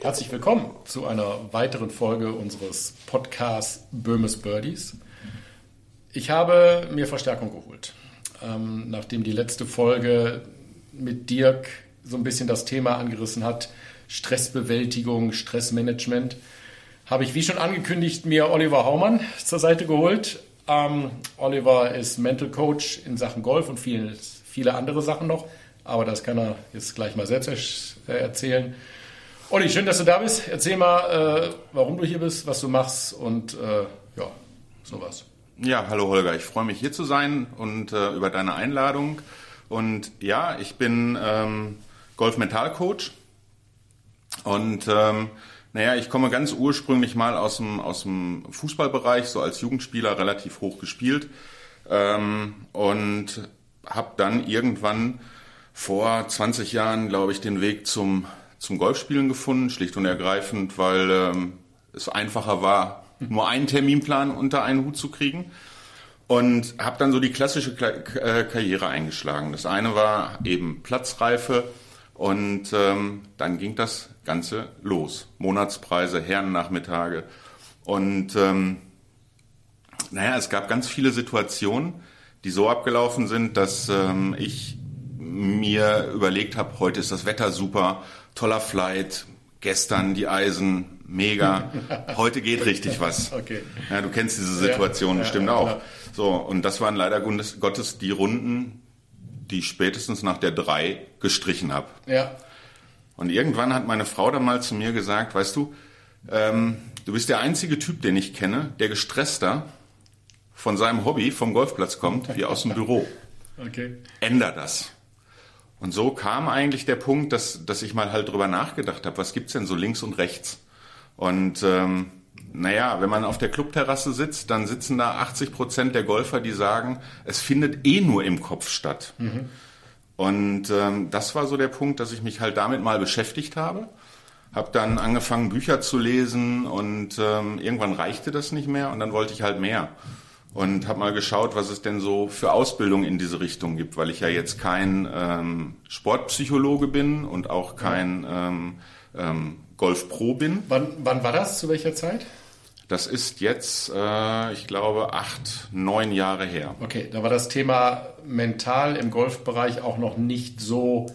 Herzlich willkommen zu einer weiteren Folge unseres Podcasts Böhmes Birdies. Ich habe mir Verstärkung geholt. Ähm, nachdem die letzte Folge mit Dirk so ein bisschen das Thema angerissen hat, Stressbewältigung, Stressmanagement, habe ich wie schon angekündigt mir Oliver Haumann zur Seite geholt. Ähm, Oliver ist Mental Coach in Sachen Golf und viele, viele andere Sachen noch, aber das kann er jetzt gleich mal selbst erzählen. Olli, schön, dass du da bist. Erzähl mal, äh, warum du hier bist, was du machst und äh, ja, sowas. Ja, hallo Holger, ich freue mich hier zu sein und äh, über deine Einladung. Und ja, ich bin ähm, Golf-Mental-Coach und ähm, naja, ich komme ganz ursprünglich mal aus dem, aus dem Fußballbereich, so als Jugendspieler relativ hoch gespielt ähm, und habe dann irgendwann vor 20 Jahren, glaube ich, den Weg zum zum Golfspielen gefunden, schlicht und ergreifend, weil ähm, es einfacher war, nur einen Terminplan unter einen Hut zu kriegen. Und habe dann so die klassische äh, Karriere eingeschlagen. Das eine war eben Platzreife und ähm, dann ging das Ganze los. Monatspreise, Herrennachmittage. Und ähm, naja, es gab ganz viele Situationen, die so abgelaufen sind, dass ähm, ich mir überlegt habe, heute ist das Wetter super, toller Flight, gestern die Eisen, mega, heute geht richtig was. Okay. Ja, du kennst diese Situation ja, bestimmt ja, auch. Klar. So, und das waren leider Gottes die Runden, die ich spätestens nach der drei gestrichen habe. Ja. Und irgendwann hat meine Frau dann mal zu mir gesagt, weißt du, ähm, du bist der einzige Typ, den ich kenne, der gestresster von seinem Hobby vom Golfplatz kommt, wie aus dem Büro. Okay. Änder das. Und so kam eigentlich der Punkt, dass, dass ich mal halt drüber nachgedacht habe, was gibt's denn so links und rechts? Und ähm, naja, wenn man auf der Clubterrasse sitzt, dann sitzen da 80 Prozent der Golfer, die sagen, es findet eh nur im Kopf statt. Mhm. Und ähm, das war so der Punkt, dass ich mich halt damit mal beschäftigt habe. Habe dann angefangen, Bücher zu lesen und ähm, irgendwann reichte das nicht mehr und dann wollte ich halt mehr und habe mal geschaut, was es denn so für Ausbildung in diese Richtung gibt, weil ich ja jetzt kein ähm, Sportpsychologe bin und auch kein ähm, ähm, Golf Pro bin. Wann, wann war das? Zu welcher Zeit? Das ist jetzt, äh, ich glaube, acht, neun Jahre her. Okay, da war das Thema mental im Golfbereich auch noch nicht so,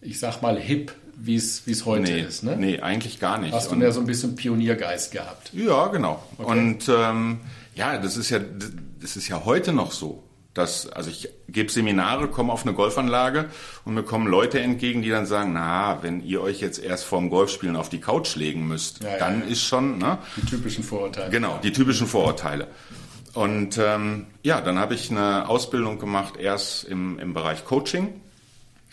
ich sag mal, hip, wie es heute nee, ist. Ne? Nee, eigentlich gar nicht. Hast du ja so ein bisschen Pioniergeist gehabt? Ja, genau. Okay. Und ähm, ja, das ist ja, das ist ja heute noch so. Dass, also ich gebe Seminare, komme auf eine Golfanlage und mir kommen Leute entgegen, die dann sagen, na, wenn ihr euch jetzt erst vorm Golfspielen auf die Couch legen müsst, ja, dann ja. ist schon... Ne? Die typischen Vorurteile. Genau, die typischen Vorurteile. Und ähm, ja, dann habe ich eine Ausbildung gemacht, erst im, im Bereich Coaching,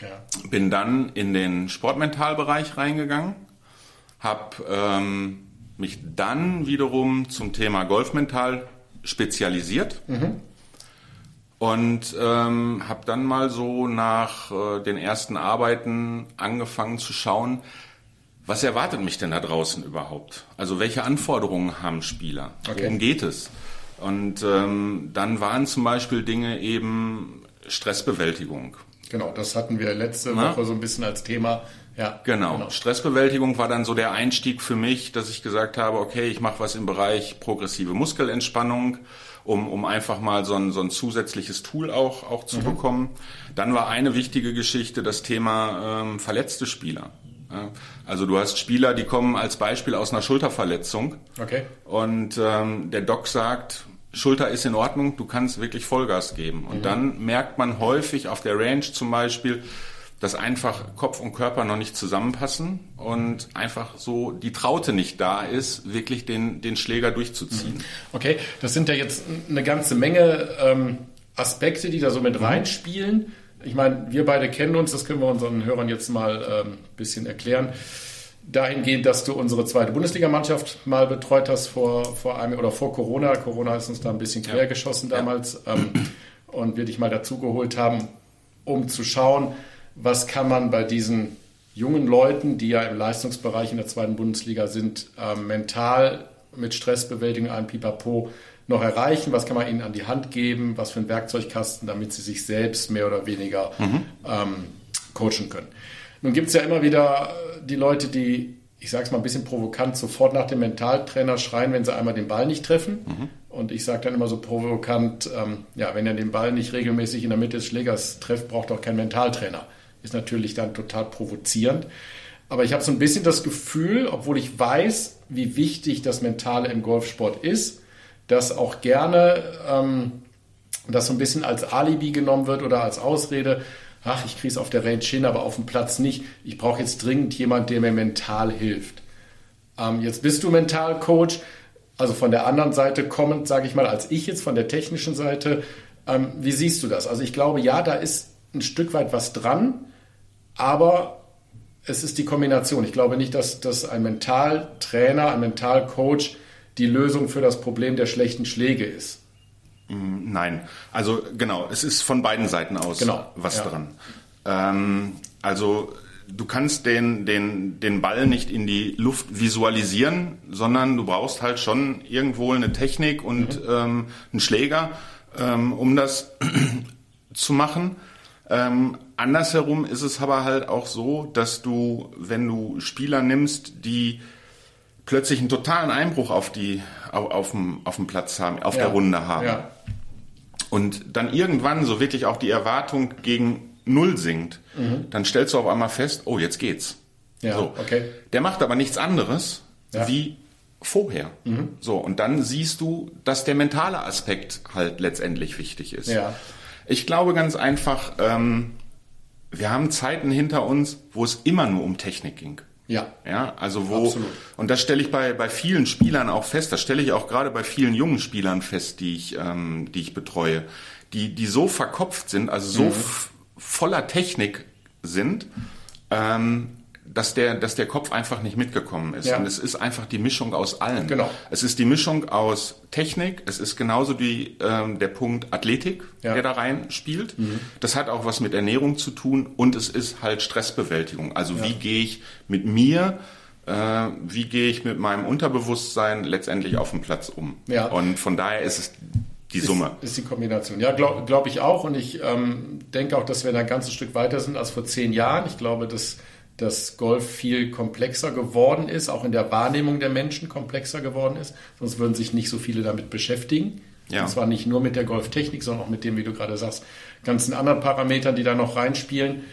ja. bin dann in den Sportmentalbereich reingegangen, habe ähm, mich dann wiederum zum Thema Golfmental spezialisiert. Mhm. Und ähm, habe dann mal so nach äh, den ersten Arbeiten angefangen zu schauen, was erwartet mich denn da draußen überhaupt? Also welche Anforderungen haben Spieler? Okay. Worum geht es? Und ähm, dann waren zum Beispiel Dinge eben Stressbewältigung. Genau, das hatten wir letzte Na? Woche so ein bisschen als Thema. Ja, genau. genau. Stressbewältigung war dann so der Einstieg für mich, dass ich gesagt habe, okay, ich mache was im Bereich progressive Muskelentspannung, um, um einfach mal so ein, so ein zusätzliches Tool auch, auch zu mhm. bekommen. Dann war eine wichtige Geschichte das Thema ähm, verletzte Spieler. Also du hast Spieler, die kommen als Beispiel aus einer Schulterverletzung. Okay. Und ähm, der Doc sagt, Schulter ist in Ordnung, du kannst wirklich Vollgas geben. Und mhm. dann merkt man häufig auf der Range zum Beispiel, dass einfach Kopf und Körper noch nicht zusammenpassen und einfach so die Traute nicht da ist, wirklich den, den Schläger durchzuziehen. Okay, das sind ja jetzt eine ganze Menge ähm, Aspekte, die da so mit mhm. reinspielen. Ich meine, wir beide kennen uns, das können wir unseren Hörern jetzt mal ein ähm, bisschen erklären. Dahingehend, dass du unsere zweite Bundesligamannschaft mal betreut hast vor, vor einem oder vor Corona. Corona ist uns da ein bisschen quer ja. geschossen damals ja. ähm, und wir dich mal dazugeholt haben, um zu schauen, was kann man bei diesen jungen Leuten, die ja im Leistungsbereich in der zweiten Bundesliga sind, äh, mental mit Stressbewältigung, einem Pipapo noch erreichen? Was kann man ihnen an die Hand geben? Was für ein Werkzeugkasten, damit sie sich selbst mehr oder weniger mhm. ähm, coachen können? Nun gibt es ja immer wieder die Leute, die, ich sage es mal ein bisschen provokant, sofort nach dem Mentaltrainer schreien, wenn sie einmal den Ball nicht treffen. Mhm. Und ich sage dann immer so provokant, ähm, ja, wenn er den Ball nicht regelmäßig in der Mitte des Schlägers trifft, braucht er auch keinen Mentaltrainer. Ist natürlich dann total provozierend. Aber ich habe so ein bisschen das Gefühl, obwohl ich weiß, wie wichtig das Mentale im Golfsport ist, dass auch gerne ähm, das so ein bisschen als Alibi genommen wird oder als Ausrede. Ach, ich kriege es auf der Range hin, aber auf dem Platz nicht. Ich brauche jetzt dringend jemand, der mir mental hilft. Ähm, jetzt bist du Mentalcoach, also von der anderen Seite kommend, sage ich mal, als ich jetzt von der technischen Seite. Ähm, wie siehst du das? Also ich glaube, ja, da ist ein Stück weit was dran, aber es ist die Kombination. Ich glaube nicht, dass, dass ein Mentaltrainer, ein Mentalcoach die Lösung für das Problem der schlechten Schläge ist. Mm, nein, also genau, es ist von beiden Seiten aus genau. was ja. dran. Ähm, also du kannst den, den, den Ball nicht in die Luft visualisieren, sondern du brauchst halt schon irgendwo eine Technik und mhm. ähm, einen Schläger, ähm, um das zu machen. Ähm, andersherum ist es aber halt auch so, dass du, wenn du Spieler nimmst, die plötzlich einen totalen Einbruch auf die auf, auf, dem, auf dem Platz haben, auf ja. der Runde haben. Ja. Und dann irgendwann so wirklich auch die Erwartung gegen Null sinkt, mhm. dann stellst du auf einmal fest, oh, jetzt geht's. Ja, so. okay. Der macht aber nichts anderes ja. wie vorher. Mhm. So, und dann siehst du, dass der mentale Aspekt halt letztendlich wichtig ist. Ja. Ich glaube ganz einfach, ähm, wir haben Zeiten hinter uns, wo es immer nur um Technik ging. Ja. Ja, also wo, Absolut. und das stelle ich bei, bei vielen Spielern auch fest, das stelle ich auch gerade bei vielen jungen Spielern fest, die ich, ähm, die ich betreue, die, die so verkopft sind, also so mhm. voller Technik sind, ähm, dass der, dass der Kopf einfach nicht mitgekommen ist. Ja. Und es ist einfach die Mischung aus allen. Genau. Es ist die Mischung aus Technik, es ist genauso die, ähm, der Punkt Athletik, ja. der da rein spielt. Mhm. Das hat auch was mit Ernährung zu tun und es ist halt Stressbewältigung. Also ja. wie gehe ich mit mir, äh, wie gehe ich mit meinem Unterbewusstsein letztendlich auf dem Platz um. Ja. Und von daher ist es die Summe. Ist, ist die Kombination. Ja, glaube glaub ich auch. Und ich ähm, denke auch, dass wir da ein ganzes Stück weiter sind als vor zehn Jahren. Ich glaube, dass dass Golf viel komplexer geworden ist, auch in der Wahrnehmung der Menschen komplexer geworden ist. Sonst würden sich nicht so viele damit beschäftigen. Ja. Und zwar nicht nur mit der Golftechnik, sondern auch mit dem, wie du gerade sagst, ganzen anderen Parametern, die da noch reinspielen.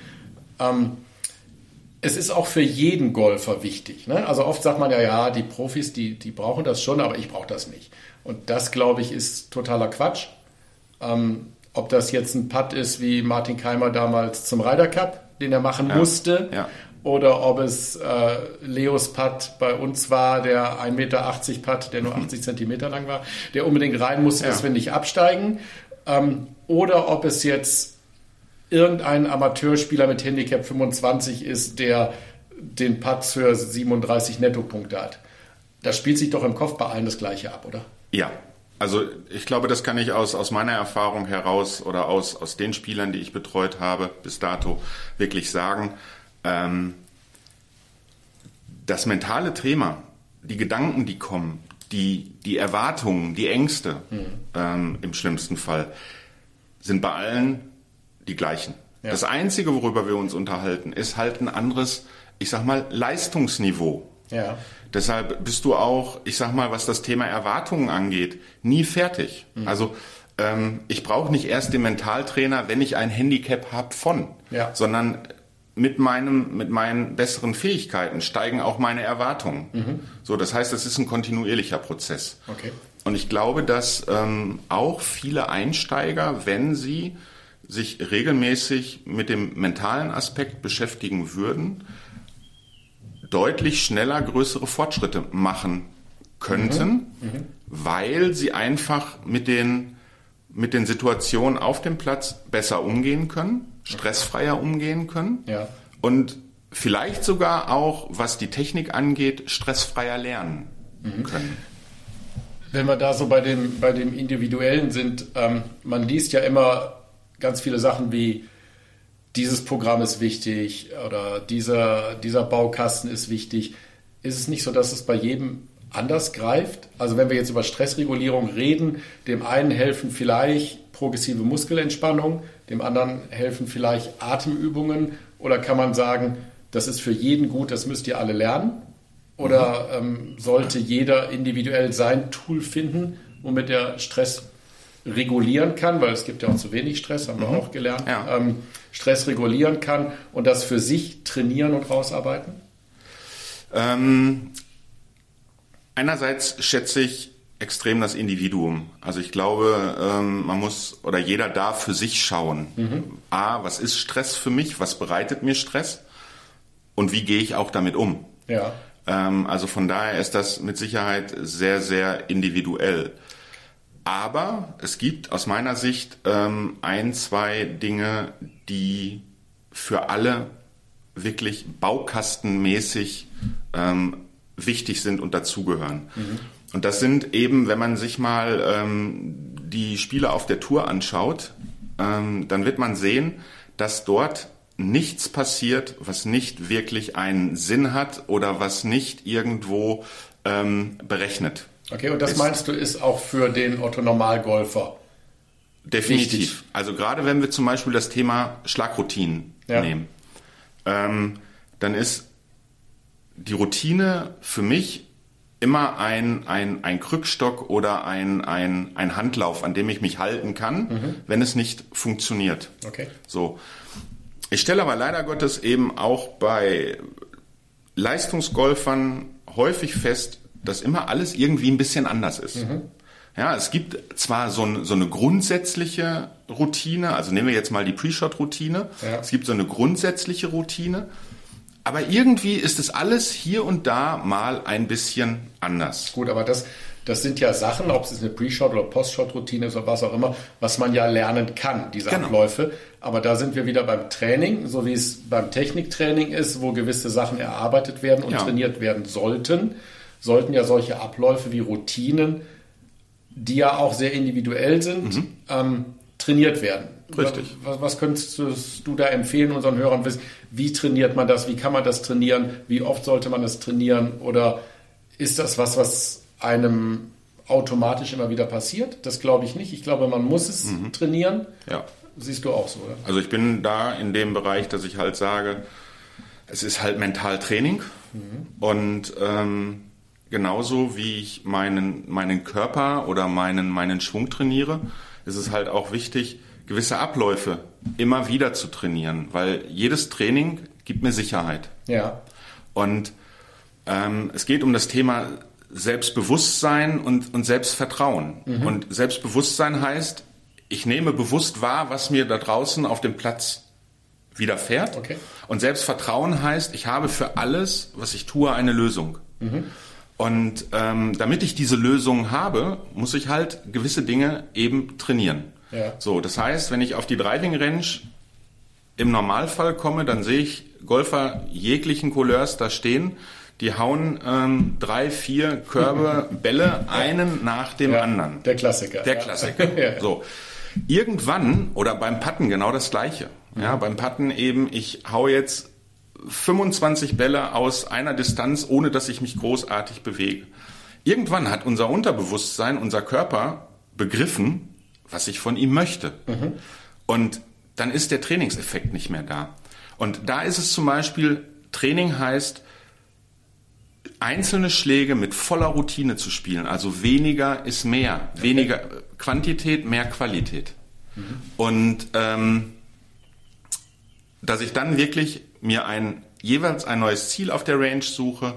Ähm, es ist auch für jeden Golfer wichtig. Ne? Also oft sagt man ja, ja, die Profis, die, die brauchen das schon, aber ich brauche das nicht. Und das, glaube ich, ist totaler Quatsch. Ähm, ob das jetzt ein Putt ist wie Martin Keimer damals zum Ryder Cup, den er machen ja. musste, ja oder ob es äh, Leos Putt bei uns war, der 1,80 Meter Putt, der nur 80 mhm. Zentimeter lang war, der unbedingt rein musste, ja. dass wir nicht absteigen. Ähm, oder ob es jetzt irgendein Amateurspieler mit Handicap 25 ist, der den Putt für 37 Nettopunkte hat. Das spielt sich doch im Kopf bei allen das Gleiche ab, oder? Ja, also ich glaube, das kann ich aus, aus meiner Erfahrung heraus oder aus, aus den Spielern, die ich betreut habe bis dato, wirklich sagen. Ähm, das mentale Thema, die Gedanken, die kommen, die, die Erwartungen, die Ängste mhm. ähm, im schlimmsten Fall, sind bei allen die gleichen. Ja. Das Einzige, worüber wir uns unterhalten, ist halt ein anderes, ich sag mal, Leistungsniveau. Ja. Deshalb bist du auch, ich sag mal, was das Thema Erwartungen angeht, nie fertig. Mhm. Also ähm, ich brauche nicht erst den Mentaltrainer, wenn ich ein Handicap habe von, ja. sondern mit meinem, mit meinen besseren Fähigkeiten steigen auch meine Erwartungen. Mhm. So, das heißt, es ist ein kontinuierlicher Prozess. Okay. Und ich glaube, dass ähm, auch viele Einsteiger, wenn sie sich regelmäßig mit dem mentalen Aspekt beschäftigen würden, deutlich schneller größere Fortschritte machen könnten, mhm. Mhm. weil sie einfach mit den, mit den Situationen auf dem Platz besser umgehen können stressfreier umgehen können. Ja. Und vielleicht sogar auch, was die Technik angeht, stressfreier lernen mhm. können. Wenn wir da so bei dem, bei dem Individuellen sind, ähm, man liest ja immer ganz viele Sachen wie, dieses Programm ist wichtig oder dieser, dieser Baukasten ist wichtig. Ist es nicht so, dass es bei jedem anders greift? Also wenn wir jetzt über Stressregulierung reden, dem einen helfen vielleicht progressive Muskelentspannung, dem anderen helfen vielleicht Atemübungen oder kann man sagen, das ist für jeden gut, das müsst ihr alle lernen? Oder ähm, sollte jeder individuell sein Tool finden, womit er Stress regulieren kann, weil es gibt ja auch zu wenig Stress, haben wir mhm. auch gelernt, ja. ähm, Stress regulieren kann und das für sich trainieren und rausarbeiten? Ähm, einerseits schätze ich extrem das Individuum. Also ich glaube, ähm, man muss oder jeder darf für sich schauen. Mhm. A, was ist Stress für mich? Was bereitet mir Stress? Und wie gehe ich auch damit um? Ja. Ähm, also von daher ist das mit Sicherheit sehr, sehr individuell. Aber es gibt aus meiner Sicht ähm, ein, zwei Dinge, die für alle wirklich baukastenmäßig ähm, wichtig sind und dazugehören. Mhm. Und das sind eben, wenn man sich mal ähm, die Spiele auf der Tour anschaut, ähm, dann wird man sehen, dass dort nichts passiert, was nicht wirklich einen Sinn hat oder was nicht irgendwo ähm, berechnet. Okay, und das ist, meinst du, ist auch für den Otto-Normalgolfer Definitiv. Wichtig. Also gerade wenn wir zum Beispiel das Thema Schlagroutinen ja. nehmen, ähm, dann ist die Routine für mich immer ein, ein, ein Krückstock oder ein, ein, ein Handlauf, an dem ich mich halten kann, mhm. wenn es nicht funktioniert. Okay. So. Ich stelle aber leider Gottes eben auch bei Leistungsgolfern häufig fest, dass immer alles irgendwie ein bisschen anders ist. Mhm. Ja, es gibt zwar so, ein, so, eine grundsätzliche Routine, also nehmen wir jetzt mal die Pre-Shot-Routine. Ja. Es gibt so eine grundsätzliche Routine, aber irgendwie ist es alles hier und da mal ein bisschen anders. Gut, aber das, das sind ja Sachen, ob es eine Pre-Shot oder Post-Shot-Routine ist oder was auch immer, was man ja lernen kann, diese genau. Abläufe. Aber da sind wir wieder beim Training, so wie es beim Techniktraining ist, wo gewisse Sachen erarbeitet werden und ja. trainiert werden sollten, sollten ja solche Abläufe wie Routinen, die ja auch sehr individuell sind, mhm. ähm, trainiert werden. Richtig. Was, was könntest du da empfehlen unseren Hörern? Wie trainiert man das? Wie kann man das trainieren? Wie oft sollte man das trainieren? Oder ist das was, was einem automatisch immer wieder passiert? Das glaube ich nicht. Ich glaube, man muss es mhm. trainieren. Ja. Siehst du auch so, oder? Also ich bin da in dem Bereich, dass ich halt sage, es ist halt Mentaltraining mhm. und ähm, genauso wie ich meinen, meinen Körper oder meinen, meinen Schwung trainiere, ist es halt auch wichtig, gewisse Abläufe immer wieder zu trainieren, weil jedes Training gibt mir Sicherheit. Ja. Und ähm, es geht um das Thema Selbstbewusstsein und, und Selbstvertrauen. Mhm. Und Selbstbewusstsein heißt, ich nehme bewusst wahr, was mir da draußen auf dem Platz widerfährt. Okay. Und Selbstvertrauen heißt, ich habe für alles, was ich tue, eine Lösung. Mhm. Und ähm, damit ich diese Lösung habe, muss ich halt gewisse Dinge eben trainieren. Ja. So, das heißt, wenn ich auf die Driving Range im Normalfall komme, dann sehe ich Golfer jeglichen Couleurs da stehen. Die hauen ähm, drei, vier Körbe, Bälle, einen nach dem ja, anderen. Der Klassiker. Der Klassiker. ja. So. Irgendwann, oder beim Putten genau das Gleiche. Ja, mhm. beim Putten eben, ich hau jetzt 25 Bälle aus einer Distanz, ohne dass ich mich großartig bewege. Irgendwann hat unser Unterbewusstsein, unser Körper begriffen, was ich von ihm möchte. Mhm. Und dann ist der Trainingseffekt nicht mehr da. Und da ist es zum Beispiel, Training heißt, einzelne Schläge mit voller Routine zu spielen. Also weniger ist mehr. Okay. Weniger Quantität, mehr Qualität. Mhm. Und ähm, dass ich dann wirklich mir ein, jeweils ein neues Ziel auf der Range suche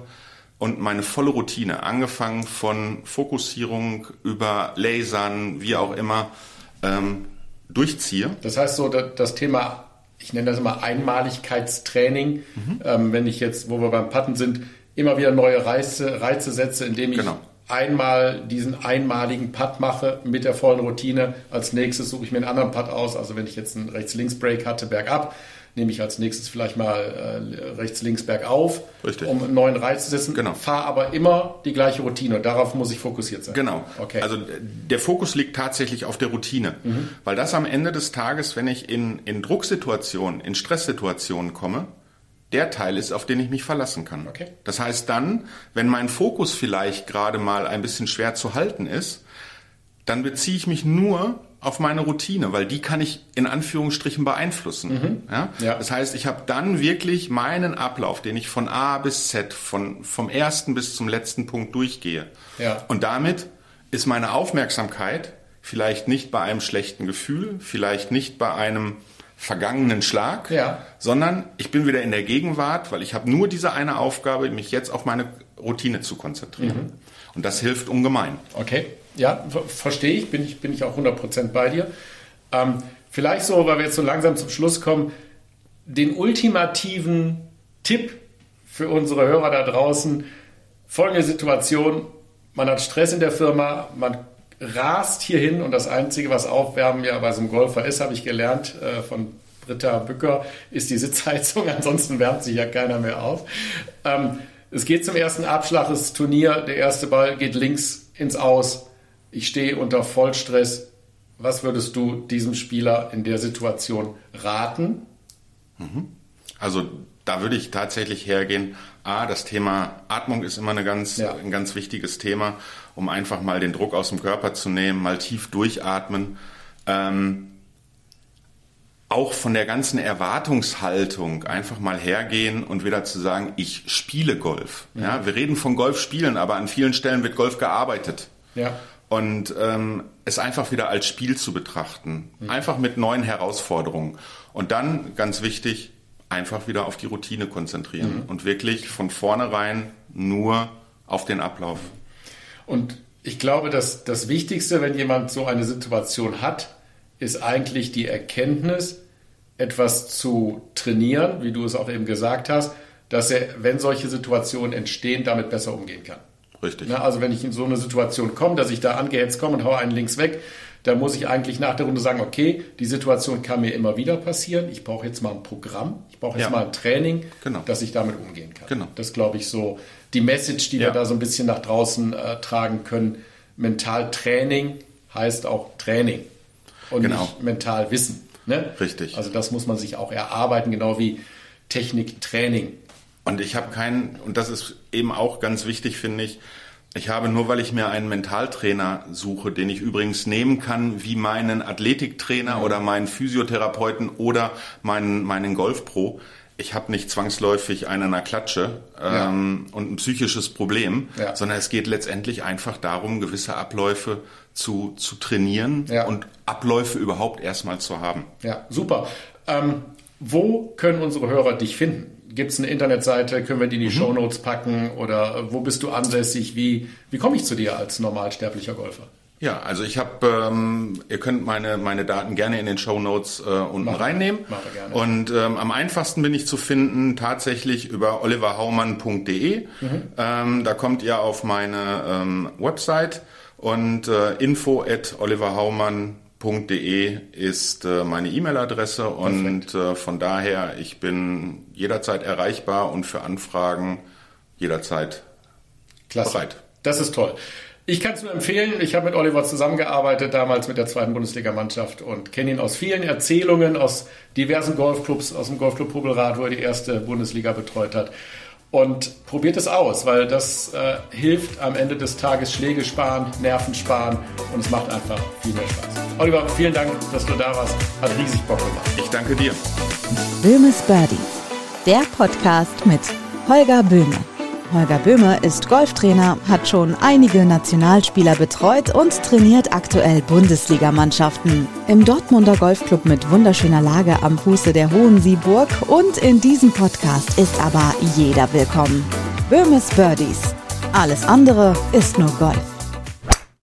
und meine volle Routine, angefangen von Fokussierung über Lasern, wie auch immer, ähm, durchziehe. Das heißt so, das Thema, ich nenne das immer Einmaligkeitstraining, mhm. ähm, wenn ich jetzt, wo wir beim Patten sind, immer wieder neue Reize, Reize setze, indem ich genau. einmal diesen einmaligen Putt mache mit der vollen Routine. Als nächstes suche ich mir einen anderen Putt aus. Also wenn ich jetzt einen Rechts-Links-Break hatte, bergab, nehme ich als nächstes vielleicht mal äh, rechts, links, bergauf, Richtig. um einen neuen Reiz zu setzen. Genau. Fahre aber immer die gleiche Routine. Darauf muss ich fokussiert sein. Genau. Okay. Also der Fokus liegt tatsächlich auf der Routine. Weil das am Ende des Tages, wenn ich in, in Drucksituationen, in Stresssituationen komme, der Teil ist, auf den ich mich verlassen kann. Okay. Das heißt dann, wenn mein Fokus vielleicht gerade mal ein bisschen schwer zu halten ist, dann beziehe ich mich nur auf meine Routine, weil die kann ich in Anführungsstrichen beeinflussen. Ja? Ja. Das heißt, ich habe dann wirklich meinen Ablauf, den ich von A bis Z, von, vom ersten bis zum letzten Punkt durchgehe. Ja. Und damit ist meine Aufmerksamkeit vielleicht nicht bei einem schlechten Gefühl, vielleicht nicht bei einem vergangenen Schlag, Ja. sondern ich bin wieder in der Gegenwart, weil ich habe nur diese eine Aufgabe, mich jetzt auf meine Routine zu konzentrieren. Und das hilft ungemein. Okay, ja, ver verstehe ich, bin ich, bin ich auch 100% bei dir. Ähm, vielleicht so, weil wir jetzt so langsam zum Schluss kommen, den ultimativen Tipp für unsere Hörer da draußen. Folgende Situation, man hat Stress in der Firma, man rast hierhin und das Einzige, was Aufwärmen ja bei so einem Golfer ist, habe ich gelernt äh, von Britta Bücker, ist die Sitzheizung, ansonsten wärmt sich ja keiner mehr auf. Ähm, es geht zum ersten Abschlag des Turnier, der erste Ball geht links ins Aus. Ich stehe unter Vollstress. Was würdest du diesem Spieler in der Situation raten? Also da würde ich tatsächlich hergehen. A, das Thema Atmung ist immer eine ganz, Ja. ein ganz wichtiges Thema, um einfach mal den Druck aus dem Körper zu nehmen, mal tief durchatmen. Ähm, auch von der ganzen Erwartungshaltung einfach mal hergehen und wieder zu sagen, ich spiele Golf. Ja, wir reden von Golf spielen, aber an vielen Stellen wird Golf gearbeitet. Ja. Und ähm, es einfach wieder als Spiel zu betrachten. Einfach mit neuen Herausforderungen. Und dann, ganz wichtig, einfach wieder auf die Routine konzentrieren. Und wirklich von vornherein nur auf den Ablauf. Und ich glaube, dass das Wichtigste, wenn jemand so eine Situation hat, ist eigentlich die Erkenntnis, etwas zu trainieren, wie du es auch eben gesagt hast, dass er, wenn solche Situationen entstehen, damit besser umgehen kann. Richtig. Ne, also wenn ich in so eine Situation komme, dass ich da angehetzt komme und haue einen links weg, dann muss ich eigentlich nach der Runde sagen, okay, die Situation kann mir immer wieder passieren. Ich brauche jetzt mal ein Programm, ich brauche jetzt Ja. mal ein Training, Genau. dass ich damit umgehen kann. Genau. Das glaube ich so die Message, die wir Ja. da so ein bisschen nach draußen äh, tragen können. Mentaltraining heißt auch Training und Genau. nicht Mentalwissen. Ne? Richtig. Also das muss man sich auch erarbeiten, genau wie Techniktraining. Und ich habe keinen, und das ist eben auch ganz wichtig, finde ich, ich habe nur, weil ich mir einen Mentaltrainer suche, den ich übrigens nehmen kann, wie meinen Athletiktrainer oder meinen Physiotherapeuten oder meinen, meinen Golfpro. Ich habe nicht zwangsläufig einen an der Klatsche ähm, und ein psychisches Problem, Ja. sondern es geht letztendlich einfach darum, gewisse Abläufe zu, zu trainieren Ja. und Abläufe überhaupt erstmal zu haben. Ja, super. Ähm, wo können unsere Hörer dich finden? Gibt es eine Internetseite? Können wir die in die Shownotes packen? Oder äh, wo bist du ansässig? Wie, wie komme ich zu dir als normalsterblicher Golfer? Ja, also ich habe, ähm, ihr könnt meine, meine Daten gerne in den Show Notes äh, unten wir. reinnehmen. Machen wir gerne. Und ähm, am einfachsten bin ich zu finden tatsächlich über oliverhaumann.de. Ähm, da kommt ihr auf meine ähm, Website und äh, info at oliverhaumann.de ist äh, meine E-Mail-Adresse und äh, von daher, ich bin jederzeit erreichbar und für Anfragen jederzeit Klasse. Bereit. Das ist toll. Ich kann es nur empfehlen. Ich habe mit Oliver zusammengearbeitet, damals mit der zweiten Bundesligamannschaft und kenne ihn aus vielen Erzählungen, aus diversen Golfclubs, aus dem Golfclub Hubelrad, wo er die erste Bundesliga betreut hat. Und probiert es aus, weil das äh, hilft am Ende des Tages Schläge sparen, Nerven sparen und es macht einfach viel mehr Spaß. Oliver, vielen Dank, dass du da warst. Hat riesig Bock gemacht. Ich danke dir. Böhmes Birdies, der Podcast mit Holger Böhme. Holger Böhme ist Golftrainer, hat schon einige Nationalspieler betreut und trainiert aktuell Bundesligamannschaften. Im Dortmunder Golfclub mit wunderschöner Lage am Fuße der Hohen Sieburg und in diesem Podcast ist aber jeder willkommen. Böhmes Birdies. Alles andere ist nur Golf.